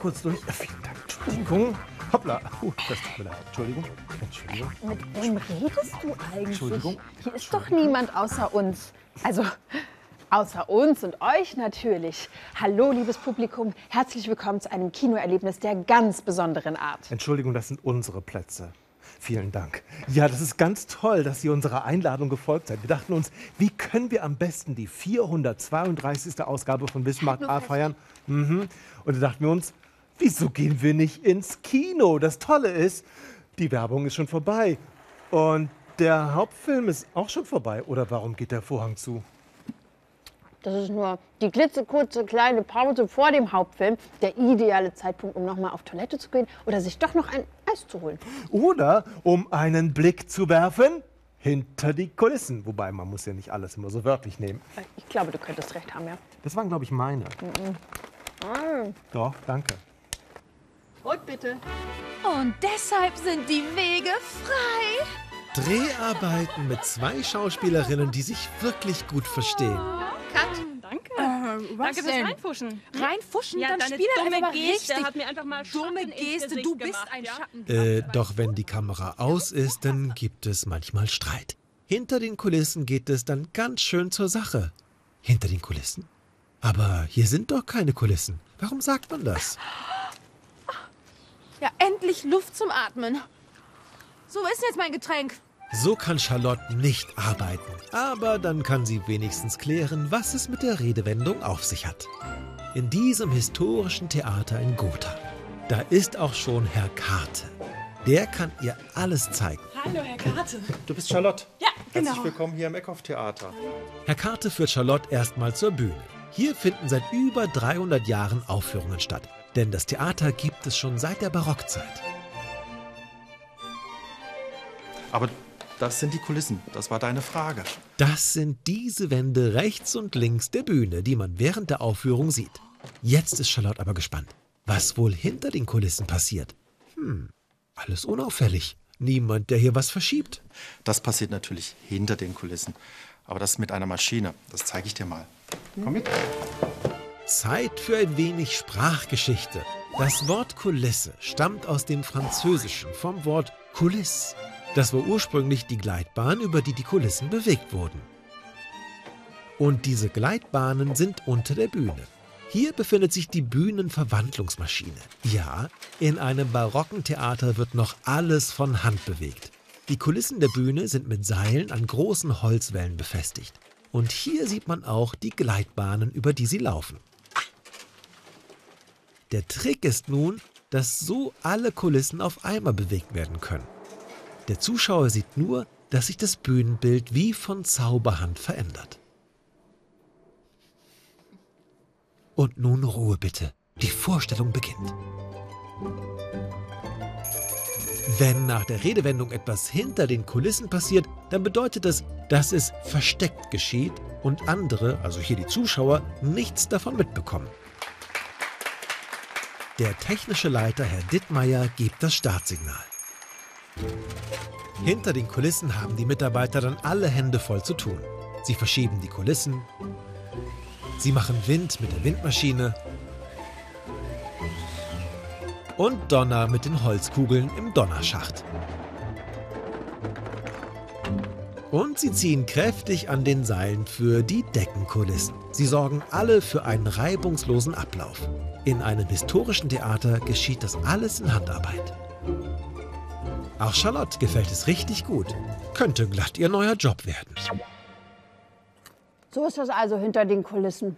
Kurz durch. Vielen Dank. Entschuldigung. Hoppla. Oh, das tut mir leid. Entschuldigung. Entschuldigung. Mit wem redest du eigentlich? Entschuldigung. Hier ist doch niemand außer uns. Also, außer uns und euch natürlich. Hallo, liebes Publikum. Herzlich willkommen zu einem Kinoerlebnis der ganz besonderen Art. Entschuldigung, das sind unsere Plätze. Vielen Dank. Ja, das ist ganz toll, dass ihr unserer Einladung gefolgt seid. Wir dachten uns, wie können wir am besten die 432. Ausgabe von Bismarck A feiern? Mhm. Und da dachten wir uns, wieso gehen wir nicht ins Kino? Das Tolle ist, die Werbung ist schon vorbei. Und der Hauptfilm ist auch schon vorbei. Oder warum geht der Vorhang zu? Das ist nur die klitzekurze kleine Pause vor dem Hauptfilm. Der ideale Zeitpunkt, um nochmal auf Toilette zu gehen oder sich doch noch ein Eis zu holen. Oder um einen Blick zu werfen hinter die Kulissen. Wobei, man muss ja nicht alles immer so wörtlich nehmen. Ich glaube, du könntest recht haben, ja. Das waren, glaube ich, meine. Doch, danke. Und bitte. Und deshalb sind die Wege frei. Dreharbeiten mit zwei Schauspielerinnen, die sich wirklich gut verstehen. Danke. Was Danke fürs denn? Reinfuschen. Reinfuschen, Ja, dann deine spiel dumme einfach mal Geste richtig. hat mir einfach mal dumme Schatten Geste, du bist gemacht, ein ja? Schatten. Äh, doch wenn die Kamera aus ist, dann gibt es manchmal Streit. Hinter den Kulissen geht es dann ganz schön zur Sache. Hinter den Kulissen? Aber hier sind doch keine Kulissen. Warum sagt man das? Ja, endlich Luft zum Atmen. So ist jetzt mein Getränk. So kann Charlotte nicht arbeiten. Aber dann kann sie wenigstens klären, was es mit der Redewendung auf sich hat. In diesem historischen Theater in Gotha, da ist auch schon Herr Karte. Der kann ihr alles zeigen. Hallo, Herr Karte. Du bist Charlotte. Ja, genau. Herzlich willkommen hier im Eckhoff-Theater. Herr Karte führt Charlotte erstmal zur Bühne. Hier finden seit über 300 Jahren Aufführungen statt. Denn das Theater gibt es schon seit der Barockzeit. Aber das sind die Kulissen. Das war deine Frage. Das sind diese Wände rechts und links der Bühne, die man während der Aufführung sieht. Jetzt ist Charlotte aber gespannt, was wohl hinter den Kulissen passiert. Hm, alles unauffällig. Niemand, der hier was verschiebt. Das passiert natürlich hinter den Kulissen. Aber das mit einer Maschine. Das zeige ich dir mal. Komm mit. Zeit für ein wenig Sprachgeschichte. Das Wort Kulisse stammt aus dem Französischen vom Wort Coulisse. Das war ursprünglich die Gleitbahn, über die die Kulissen bewegt wurden. Und diese Gleitbahnen sind unter der Bühne. Hier befindet sich die Bühnenverwandlungsmaschine. Ja, in einem barocken Theater wird noch alles von Hand bewegt. Die Kulissen der Bühne sind mit Seilen an großen Holzwellen befestigt. Und hier sieht man auch die Gleitbahnen, über die sie laufen. Der Trick ist nun, dass so alle Kulissen auf einmal bewegt werden können. Der Zuschauer sieht nur, dass sich das Bühnenbild wie von Zauberhand verändert. Und nun Ruhe bitte. Die Vorstellung beginnt. Wenn nach der Redewendung etwas hinter den Kulissen passiert, dann bedeutet das, dass es versteckt geschieht und andere, also hier die Zuschauer, nichts davon mitbekommen. Der technische Leiter, Herr Dittmeier, gibt das Startsignal. Hinter den Kulissen haben die Mitarbeiter dann alle Hände voll zu tun. Sie verschieben die Kulissen, sie machen Wind mit der Windmaschine und Donner mit den Holzkugeln im Donnerschacht. Und sie ziehen kräftig an den Seilen für die Deckenkulissen. Sie sorgen alle für einen reibungslosen Ablauf. In einem historischen Theater geschieht das alles in Handarbeit. Auch Charlotte gefällt es richtig gut. Könnte glatt ihr neuer Job werden. So ist das also hinter den Kulissen.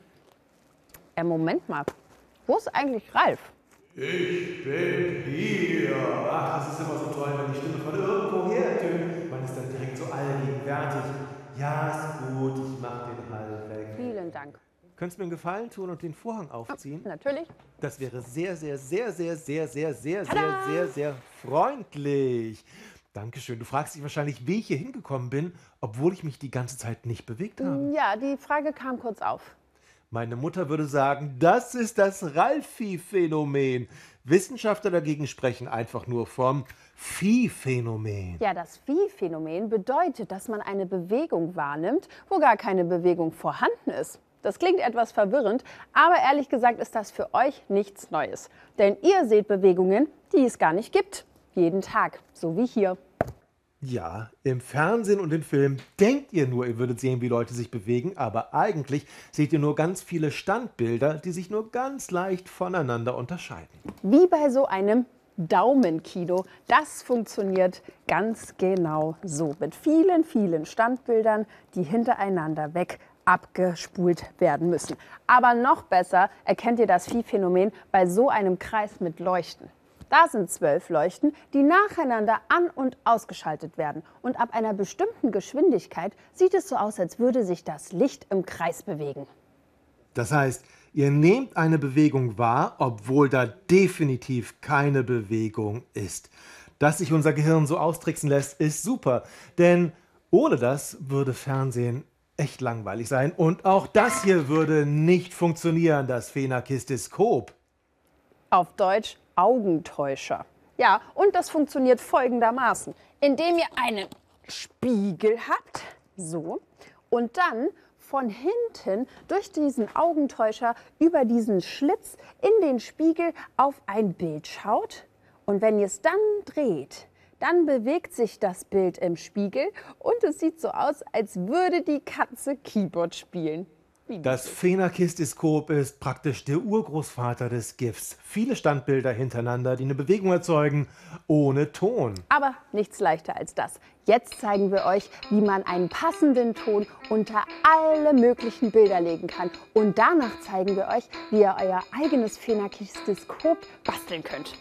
Äh, Moment mal. Wo ist eigentlich Ralf? Hier. Ach, das ist immer so toll, wenn die Stimme von irgendwo her ertönt. Man ist dann direkt so allgegenwärtig. Ja, ist gut, ich mach den Hall weg. Vielen Dank. Könntest du mir einen Gefallen tun und den Vorhang aufziehen? Natürlich. Das wäre sehr, sehr, sehr, sehr, sehr, sehr, sehr, sehr, sehr, sehr freundlich. Dankeschön. Du fragst dich wahrscheinlich, wie ich hier hingekommen bin, obwohl ich mich die ganze Zeit nicht bewegt habe. Ja, die Frage kam kurz auf. Meine Mutter würde sagen, das ist das Ralfi-Phänomen. Wissenschaftler dagegen sprechen einfach nur vom Viehphänomen. Ja, das Viehphänomen bedeutet, dass man eine Bewegung wahrnimmt, wo gar keine Bewegung vorhanden ist. Das klingt etwas verwirrend, aber ehrlich gesagt ist das für euch nichts Neues. Denn ihr seht Bewegungen, die es gar nicht gibt. Jeden Tag, so wie hier. Ja, im Fernsehen und im Film denkt ihr nur, ihr würdet sehen, wie Leute sich bewegen, aber eigentlich seht ihr nur ganz viele Standbilder, die sich nur ganz leicht voneinander unterscheiden. Wie bei so einem Daumenkino. Das funktioniert ganz genau so. Mit vielen, vielen Standbildern, die hintereinander weg abgespult werden müssen. Aber noch besser erkennt ihr das Viehphänomen bei so einem Kreis mit Leuchten. Da sind zwölf Leuchten, die nacheinander an- und ausgeschaltet werden. Und ab einer bestimmten Geschwindigkeit sieht es so aus, als würde sich das Licht im Kreis bewegen. Das heißt, ihr nehmt eine Bewegung wahr, obwohl da definitiv keine Bewegung ist. Dass sich unser Gehirn so austricksen lässt, ist super. Denn ohne das würde Fernsehen echt langweilig sein. Und auch das hier würde nicht funktionieren, das Phenakistiskop. Auf Deutsch Augentäuscher. Ja, und das funktioniert folgendermaßen. Indem ihr einen Spiegel habt, so, und dann von hinten durch diesen Augentäuscher über diesen Schlitz in den Spiegel auf ein Bild schaut. Und wenn ihr es dann dreht, dann bewegt sich das Bild im Spiegel und es sieht so aus, als würde die Katze Keyboard spielen. Das Phenakistiskop ist praktisch der Urgroßvater des GIFs. Viele Standbilder hintereinander, die eine Bewegung erzeugen, ohne Ton. Aber nichts leichter als das. Jetzt zeigen wir euch, wie man einen passenden Ton unter alle möglichen Bilder legen kann. Und danach zeigen wir euch, wie ihr euer eigenes Phenakistiskop basteln könnt.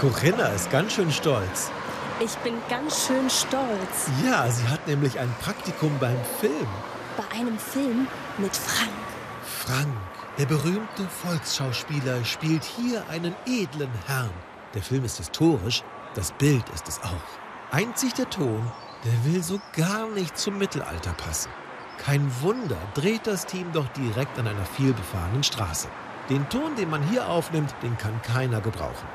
Corinna ist ganz schön stolz. Ich bin ganz schön stolz. Ja, sie hat nämlich ein Praktikum beim Film. Bei einem Film mit Frank. Frank, der berühmte Volksschauspieler, spielt hier einen edlen Herrn. Der Film ist historisch, das Bild ist es auch. Einzig der Ton, der will so gar nicht zum Mittelalter passen. Kein Wunder, dreht das Team doch direkt an einer vielbefahrenen Straße. Den Ton, den man hier aufnimmt, den kann keiner gebrauchen.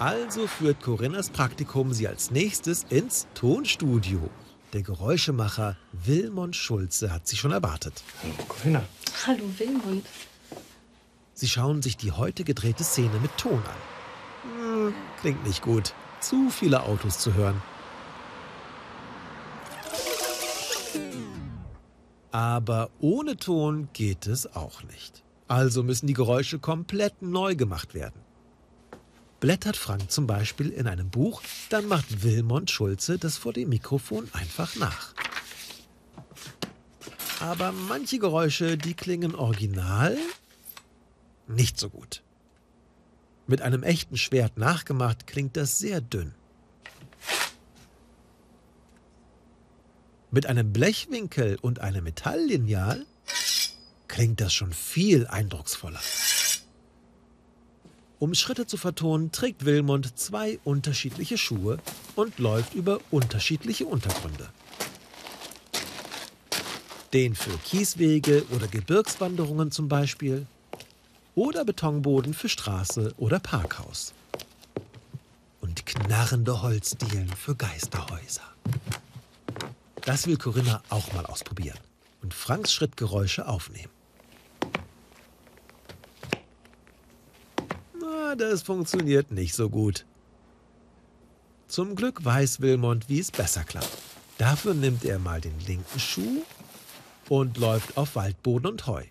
Also führt Corinnas Praktikum sie als nächstes ins Tonstudio. Der Geräuschemacher Wilmont Schulze hat sie schon erwartet. Corinna. Hallo Wilmund. Sie schauen sich die heute gedrehte Szene mit Ton an. Hm, klingt nicht gut. Zu viele Autos zu hören. Aber ohne Ton geht es auch nicht. Also müssen die Geräusche komplett neu gemacht werden. Blättert Frank zum Beispiel in einem Buch, dann macht Wilmont Schulze das vor dem Mikrofon einfach nach. Aber manche Geräusche, die klingen original nicht so gut. Mit einem echten Schwert nachgemacht klingt das sehr dünn. Mit einem Blechwinkel und einem Metalllineal klingt das schon viel eindrucksvoller. Um Schritte zu vertonen, trägt Wilmont zwei unterschiedliche Schuhe und läuft über unterschiedliche Untergründe. Den für Kieswege oder Gebirgswanderungen zum Beispiel. Oder Betonboden für Straße oder Parkhaus. Und knarrende Holzdielen für Geisterhäuser. Das will Corinna auch mal ausprobieren und Franks Schrittgeräusche aufnehmen. Na, das funktioniert nicht so gut. Zum Glück weiß Wilmont, wie es besser klappt. Dafür nimmt er mal den linken Schuh und läuft auf Waldboden und Heu.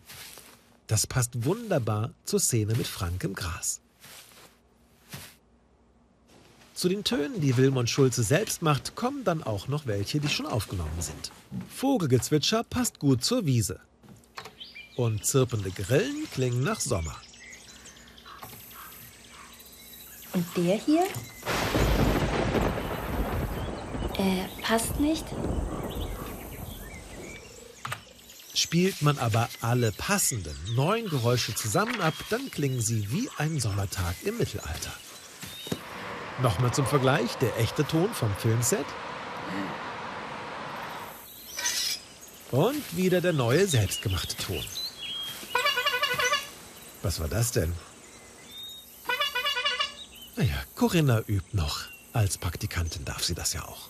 Das passt wunderbar zur Szene mit Frank im Gras. Zu den Tönen, die Wilmont Schulze selbst macht, kommen dann auch noch welche, die schon aufgenommen sind. Vogelgezwitscher passt gut zur Wiese. Und zirpende Grillen klingen nach Sommer. Und der hier? Äh, passt nicht. Spielt man aber alle passenden neuen Geräusche zusammen ab, dann klingen sie wie ein Sommertag im Mittelalter. Nochmal zum Vergleich der echte Ton vom Filmset Und wieder der neue selbstgemachte Ton. Was war das denn? Naja, Corinna übt noch. Als Praktikantin darf sie das ja auch.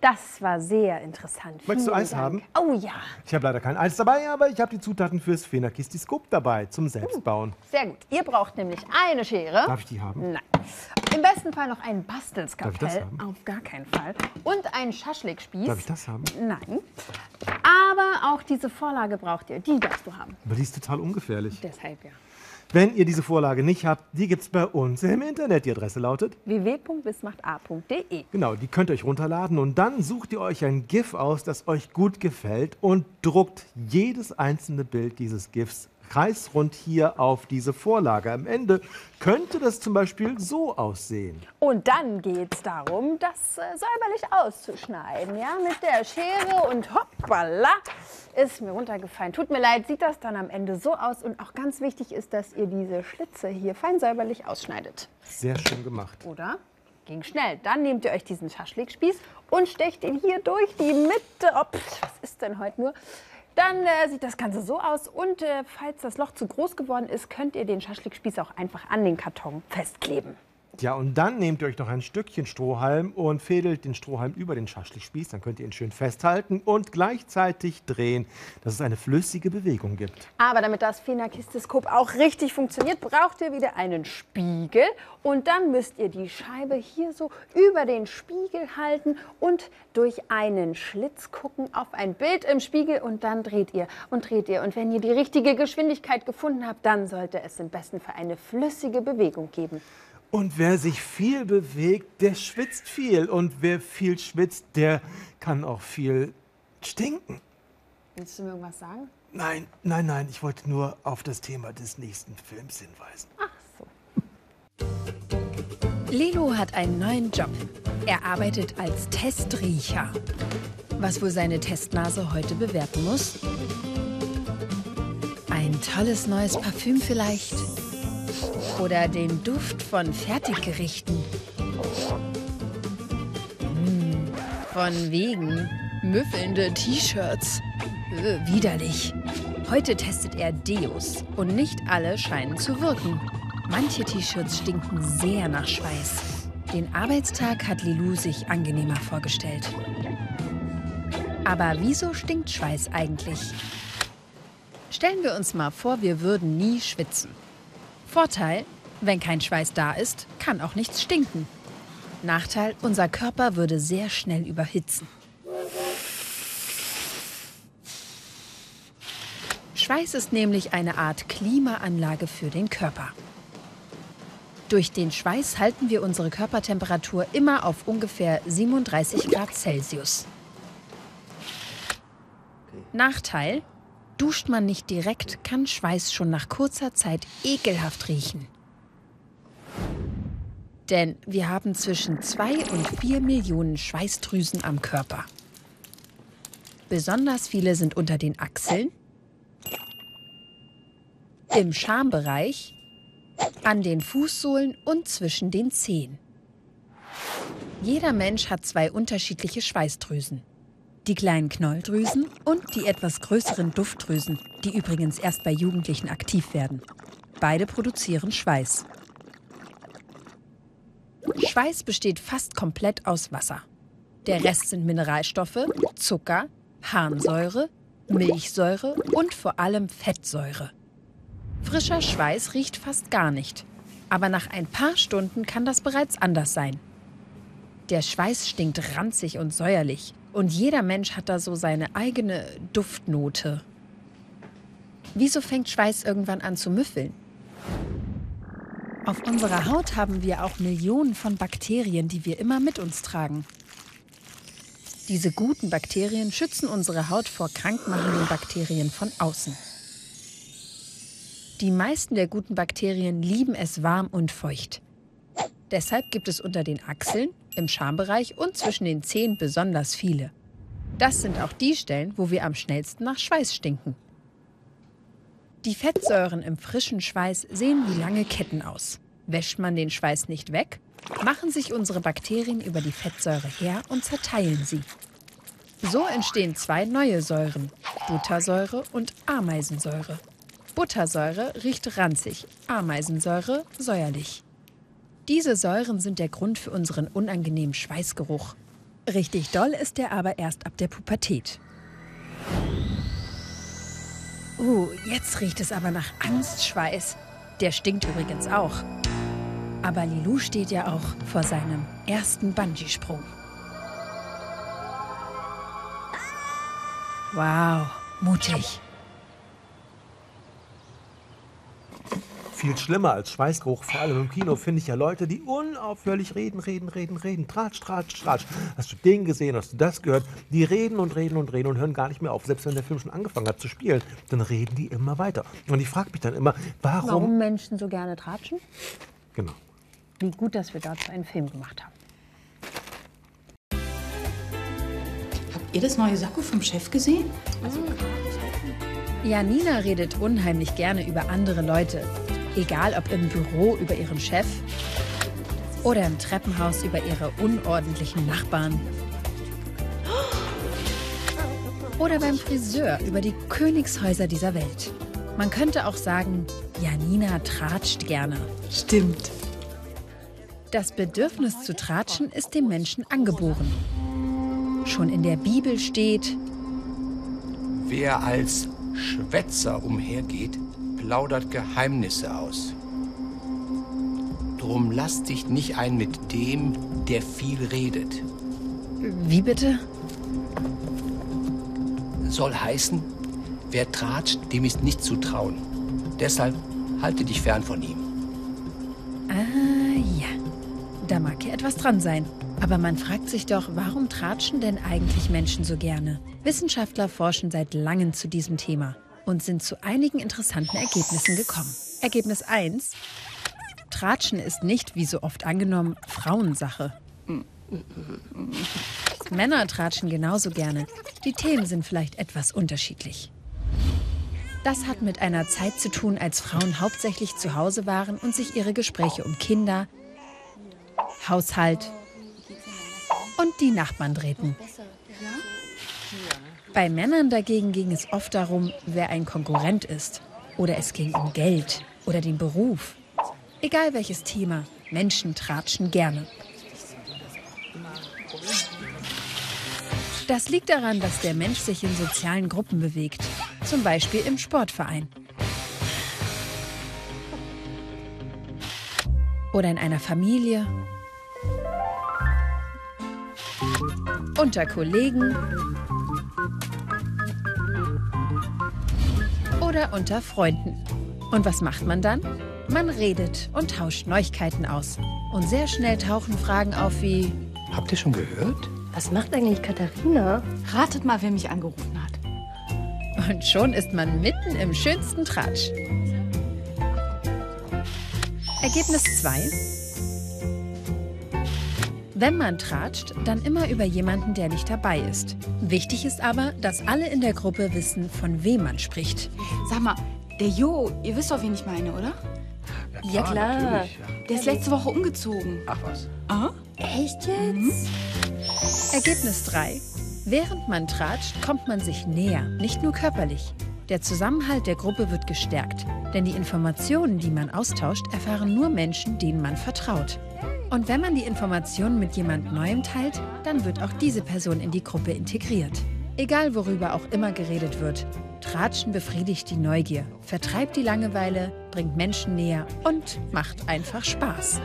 Das war sehr interessant. Möchtest du Vielen Eis Dank. haben? Oh ja, Ich habe leider kein Eis dabei, aber ich habe die Zutaten fürs Phenakistiskop dabei zum Selbstbauen. sehr gut. Ihr braucht nämlich eine Schere. Darf ich die haben? Nein. Im besten Fall noch ein Bastelskalpell. Darf ich das haben? Auf gar keinen Fall. Und einen Schaschlikspieß. Darf ich das haben? Nein. Aber auch diese Vorlage braucht ihr. Die darfst du haben. Aber die ist total ungefährlich. Deshalb ja. Wenn ihr diese Vorlage nicht habt, die gibt es bei uns im Internet. Die Adresse lautet, www.bismacht.a.de. genau, die könnt ihr euch runterladen und dann sucht ihr euch ein GIF aus, das euch gut gefällt und druckt jedes einzelne Bild dieses GIFs kreisrund hier auf diese Vorlage. Am Ende könnte das zum Beispiel so aussehen. Und dann geht es darum, das äh, säuberlich auszuschneiden. Ja, mit der Schere und hoppala, ist mir runtergefallen. Tut mir leid, sieht das dann am Ende so aus. Und auch ganz wichtig ist, dass ihr diese Schlitze hier fein säuberlich ausschneidet. Sehr schön gemacht. Oder? Ging schnell. Dann nehmt ihr euch diesen Schaschlikspieß und stecht ihn hier durch die Mitte. Oh, pff, was ist denn heute nur? Dann äh, sieht das Ganze so aus. Und äh, falls das Loch zu groß geworden ist, könnt ihr den Schaschlikspieß auch einfach an den Karton festkleben. Ja, und dann nehmt ihr euch noch ein Stückchen Strohhalm und fädelt den Strohhalm über den Schaschlikspieß. Dann könnt ihr ihn schön festhalten und gleichzeitig drehen, dass es eine flüssige Bewegung gibt. Aber damit das Phenakistiskop auch richtig funktioniert, braucht ihr wieder einen Spiegel. Und dann müsst ihr die Scheibe hier so über den Spiegel halten und durch einen Schlitz gucken auf ein Bild im Spiegel. Und dann dreht ihr und dreht ihr. Und wenn ihr die richtige Geschwindigkeit gefunden habt, dann sollte es im besten Fall eine flüssige Bewegung geben. Und wer sich viel bewegt, der schwitzt viel. Und wer viel schwitzt, der kann auch viel stinken. Willst du mir irgendwas sagen? Nein, nein, nein, ich wollte nur auf das Thema des nächsten Films hinweisen. Lilo hat einen neuen Job. Er arbeitet als Testriecher. Was wohl seine Testnase heute bewerten muss? Ein tolles neues Parfüm vielleicht? Oder den Duft von Fertiggerichten? Hm, von wegen müffelnde T-Shirts. Äh, widerlich. Heute testet er Deos und nicht alle scheinen zu wirken. Manche T-Shirts stinken sehr nach Schweiß. Den Arbeitstag hat Lilou sich angenehmer vorgestellt. Aber wieso stinkt Schweiß eigentlich? Stellen wir uns mal vor, wir würden nie schwitzen. Vorteil, wenn kein Schweiß da ist, kann auch nichts stinken. Nachteil, unser Körper würde sehr schnell überhitzen. Schweiß ist nämlich eine Art Klimaanlage für den Körper. Durch den Schweiß halten wir unsere Körpertemperatur immer auf ungefähr 37 Grad Celsius. Nachteil, duscht man nicht direkt, kann Schweiß schon nach kurzer Zeit ekelhaft riechen. Denn wir haben zwischen 2 und 4 Millionen Schweißdrüsen am Körper. Besonders viele sind unter den Achseln, im Schambereich, an den Fußsohlen und zwischen den Zehen. Jeder Mensch hat zwei unterschiedliche Schweißdrüsen. Die kleinen Knolldrüsen und die etwas größeren Duftdrüsen, die übrigens erst bei Jugendlichen aktiv werden. Beide produzieren Schweiß. Schweiß besteht fast komplett aus Wasser. Der Rest sind Mineralstoffe, Zucker, Harnsäure, Milchsäure und vor allem Fettsäure. Frischer Schweiß riecht fast gar nicht. Aber nach ein paar Stunden kann das bereits anders sein. Der Schweiß stinkt ranzig und säuerlich. Und jeder Mensch hat da so seine eigene Duftnote. Wieso fängt Schweiß irgendwann an zu müffeln? Auf unserer Haut haben wir auch Millionen von Bakterien, die wir immer mit uns tragen. Diese guten Bakterien schützen unsere Haut vor krankmachenden Bakterien von außen. Die meisten der guten Bakterien lieben es warm und feucht. Deshalb gibt es unter den Achseln, im Schambereich und zwischen den Zehen besonders viele. Das sind auch die Stellen, wo wir am schnellsten nach Schweiß stinken. Die Fettsäuren im frischen Schweiß sehen wie lange Ketten aus. Wäscht man den Schweiß nicht weg, machen sich unsere Bakterien über die Fettsäure her und zerteilen sie. So entstehen zwei neue Säuren, Buttersäure und Ameisensäure. Buttersäure riecht ranzig, Ameisensäure säuerlich. Diese Säuren sind der Grund für unseren unangenehmen Schweißgeruch. Richtig doll ist er aber erst ab der Pubertät. Uh, jetzt riecht es aber nach Angstschweiß. Der stinkt übrigens auch. Aber Lilou steht ja auch vor seinem ersten Bungee-Sprung. Wow, mutig. Viel schlimmer als Schweißgeruch, vor allem im Kino, finde ich ja Leute, die unaufhörlich reden, reden, reden, reden. Tratsch, tratsch, tratsch. Hast du den gesehen, hast du das gehört? Die reden und reden und reden und hören gar nicht mehr auf. Selbst wenn der Film schon angefangen hat zu spielen, dann reden die immer weiter. Und ich frage mich dann immer, warum... Warum Menschen so gerne tratschen? Genau. Wie gut, dass wir dazu einen Film gemacht haben. Habt ihr das neue Sakko vom Chef gesehen? Janina redet unheimlich gerne über andere Leute. Egal ob im Büro über ihren Chef oder im Treppenhaus über ihre unordentlichen Nachbarn. Oder beim Friseur über die Königshäuser dieser Welt. Man könnte auch sagen, Janina tratscht gerne. Stimmt. Das Bedürfnis zu tratschen ist dem Menschen angeboren. Schon in der Bibel steht, Wer als Schwätzer umhergeht, plaudert Geheimnisse aus. Drum lass dich nicht ein mit dem, der viel redet. wie bitte? Soll heißen, wer tratscht, dem ist nicht zu trauen. Deshalb halte dich fern von ihm. Ah ja, da mag ja etwas dran sein. Aber man fragt sich doch, warum tratschen denn eigentlich Menschen so gerne? Wissenschaftler forschen seit langem zu diesem Thema und sind zu einigen interessanten Ergebnissen gekommen. Ergebnis 1. Tratschen ist nicht, wie so oft angenommen, Frauensache. Männer tratschen genauso gerne. Die Themen sind vielleicht etwas unterschiedlich. Das hat mit einer Zeit zu tun, als Frauen hauptsächlich zu Hause waren und sich ihre Gespräche um Kinder, Haushalt und die Nachbarn drehten. Bei Männern dagegen ging es oft darum, wer ein Konkurrent ist. Oder es ging um Geld oder den Beruf. Egal welches Thema, Menschen tratschen gerne. Das liegt daran, dass der Mensch sich in sozialen Gruppen bewegt, zum Beispiel im Sportverein. Oder in einer Familie. Unter Kollegen. Oder unter Freunden. Und was macht man dann? Man redet und tauscht Neuigkeiten aus. Und sehr schnell tauchen Fragen auf wie, Habt ihr schon gehört? Was macht eigentlich Katharina? Ratet mal, wer mich angerufen hat. Und schon ist man mitten im schönsten Tratsch. Ergebnis 2. Wenn man tratscht, dann immer über jemanden, der nicht dabei ist. Wichtig ist aber, dass alle in der Gruppe wissen, von wem man spricht. Sag mal, der Jo, ihr wisst doch, wen ich meine, oder? Ja, klar. Natürlich, ja. Der ist letzte Woche umgezogen. Ach was. Ah? Echt jetzt? Ergebnis 3. Während man tratscht, kommt man sich näher, nicht nur körperlich. Der Zusammenhalt der Gruppe wird gestärkt, denn die Informationen, die man austauscht, erfahren nur Menschen, denen man vertraut. Und wenn man die Informationen mit jemand Neuem teilt, dann wird auch diese Person in die Gruppe integriert. Egal worüber auch immer geredet wird, Tratschen befriedigt die Neugier, vertreibt die Langeweile, bringt Menschen näher und macht einfach Spaß.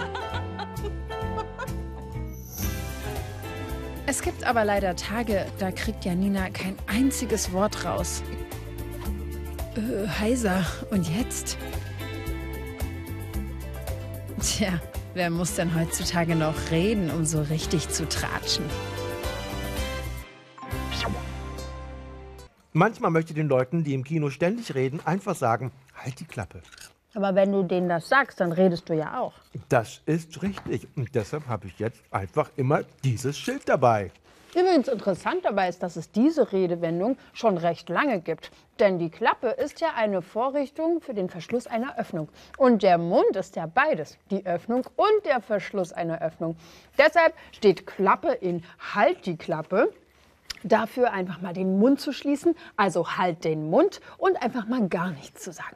Es gibt aber leider Tage, da kriegt Janina kein einziges Wort raus. Äh, heiser. Und jetzt? Tja, wer muss denn heutzutage noch reden, um so richtig zu tratschen? Manchmal möchte ich den Leuten, die im Kino ständig reden, einfach sagen, halt die Klappe. Aber wenn du denen das sagst, dann redest du ja auch. Das ist richtig. Und deshalb habe ich jetzt einfach immer dieses Schild dabei. Übrigens interessant dabei ist, dass es diese Redewendung schon recht lange gibt. Denn die Klappe ist ja eine Vorrichtung für den Verschluss einer Öffnung. Und der Mund ist ja beides, die Öffnung und der Verschluss einer Öffnung. Deshalb steht Klappe in Halt die Klappe. dafür einfach mal den Mund zu schließen. Also halt den Mund und einfach mal gar nichts zu sagen.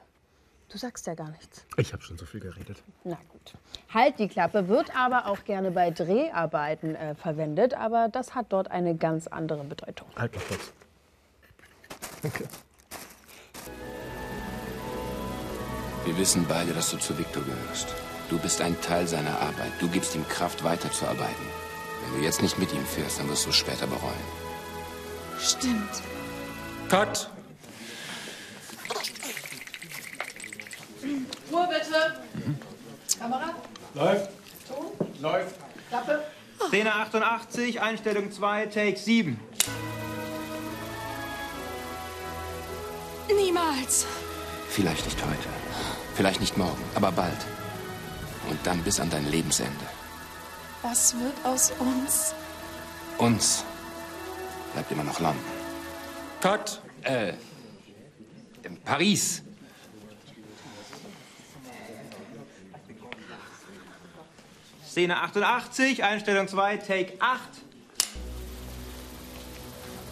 Du sagst ja gar nichts. Ich habe schon so viel geredet. Na gut. Halt die Klappe wird aber auch gerne bei Dreharbeiten äh, verwendet, aber das hat dort eine ganz andere Bedeutung. Halt mal kurz. Danke. Wir wissen beide, dass du zu Victor gehörst. Du bist ein Teil seiner Arbeit. Du gibst ihm Kraft, weiterzuarbeiten. Wenn du jetzt nicht mit ihm fährst, dann wirst du es später bereuen. Stimmt. Cut! Ruhe bitte. Kamera. Läuft. Ton. Läuft. Klappe. Szene 88, Einstellung 2, Take 7. Niemals. Vielleicht nicht heute. Vielleicht nicht morgen, aber bald. Und dann bis an dein Lebensende. Was wird aus uns? Uns bleibt immer noch London. Cut. Äh, in Paris. Szene 88, Einstellung 2, Take 8.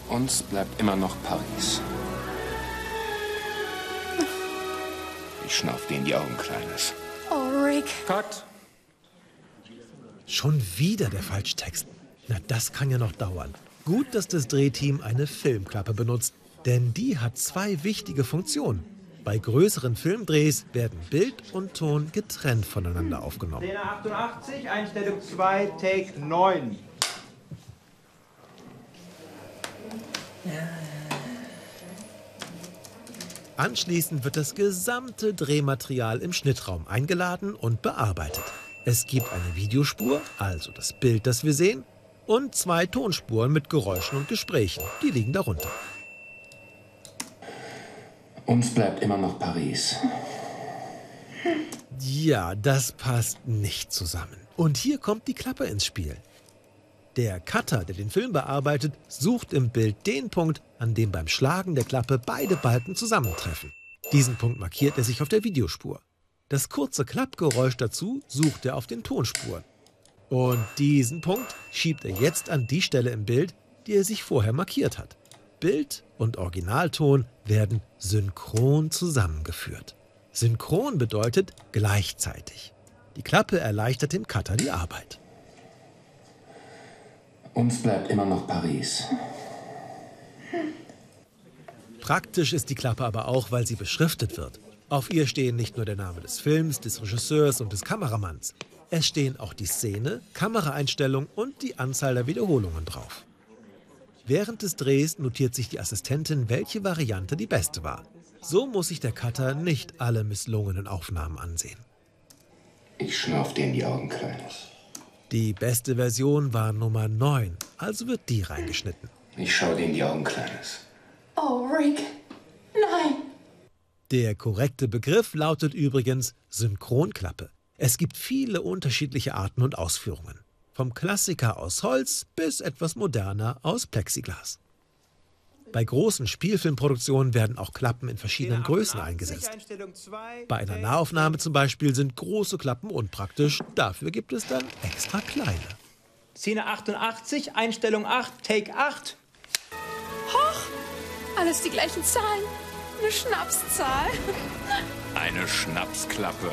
Uns bleibt immer noch Paris. Ich schnauf dir in die Augen, Kleines. Oh, Rick. Cut. Schon wieder der Falschtext. Na, das kann ja noch dauern. Gut, dass das Drehteam eine Filmklappe benutzt, denn die hat zwei wichtige Funktionen. Bei größeren Filmdrehs werden Bild und Ton getrennt voneinander aufgenommen. Szene 88, Einstellung 2, Take 9. Anschließend wird das gesamte Drehmaterial im Schnittraum eingeladen und bearbeitet. Es gibt eine Videospur, also das Bild, das wir sehen, und zwei Tonspuren mit Geräuschen und Gesprächen. Die liegen darunter. Uns bleibt immer noch Paris. Ja, das passt nicht zusammen. Und hier kommt die Klappe ins Spiel. Der Cutter, der den Film bearbeitet, sucht im Bild den Punkt, an dem beim Schlagen der Klappe beide Balken zusammentreffen. Diesen Punkt markiert er sich auf der Videospur. Das kurze Klappgeräusch dazu sucht er auf den Tonspuren. Und diesen Punkt schiebt er jetzt an die Stelle im Bild, die er sich vorher markiert hat. Bild und Originalton werden synchron zusammengeführt. Synchron bedeutet gleichzeitig. Die Klappe erleichtert dem Cutter die Arbeit. Uns bleibt immer noch Paris. Praktisch ist die Klappe aber auch, weil sie beschriftet wird. Auf ihr stehen nicht nur der Name des Films, des Regisseurs und des Kameramanns. Es stehen auch die Szene, Kameraeinstellung und die Anzahl der Wiederholungen drauf. Während des Drehs notiert sich die Assistentin, welche Variante die beste war. So muss sich der Cutter nicht alle misslungenen Aufnahmen ansehen. Ich schnauf dir in die Augen, Kleines. Die beste Version war Nummer 9, also wird die reingeschnitten. Ich schau dir in die Augen, Kleines. Oh, Rick. Nein. Der korrekte Begriff lautet übrigens Synchronklappe. Es gibt viele unterschiedliche Arten und Ausführungen. Vom Klassiker aus Holz bis etwas moderner aus Plexiglas. Bei großen Spielfilmproduktionen werden auch Klappen in verschiedenen Größen eingesetzt. Bei einer Nahaufnahme zum Beispiel sind große Klappen unpraktisch, dafür gibt es dann extra kleine. Szene 88, Einstellung 8, Take 8. Hoch. Alles die gleichen Zahlen. Eine Schnapszahl. Eine Schnapsklappe.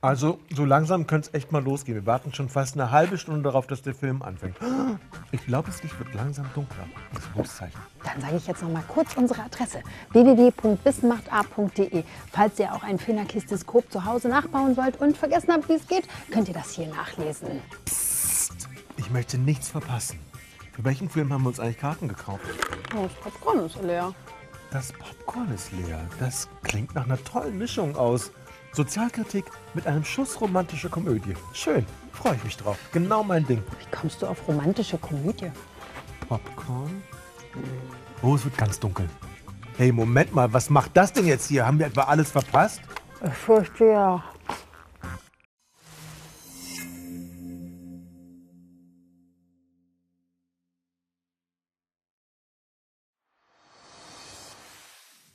Also, so langsam könnte es echt mal losgehen. Wir warten schon fast eine halbe Stunde darauf, dass der Film anfängt. Ich glaube, Licht wird langsam dunkler. Das ist ein gutes Zeichen. Dann sage ich jetzt noch mal kurz unsere Adresse: www.wissenmachtA.de. Falls ihr auch ein Fehlerkistiskop zu Hause nachbauen wollt und vergessen habt, wie es geht, könnt ihr das hier nachlesen. Ich möchte nichts verpassen. Für welchen Film haben wir uns eigentlich Karten gekauft? Oh, das Popcorn ist leer. Das Popcorn ist leer. Das klingt nach einer tollen Mischung aus Sozialkritik mit einem Schuss romantischer Komödie. Schön, freue ich mich drauf. Genau mein Ding. Wie kommst du auf romantische Komödie? Popcorn? Oh, es wird ganz dunkel. Hey, Moment mal, was macht das denn jetzt hier? Haben wir etwa alles verpasst? Ich fürchte ja.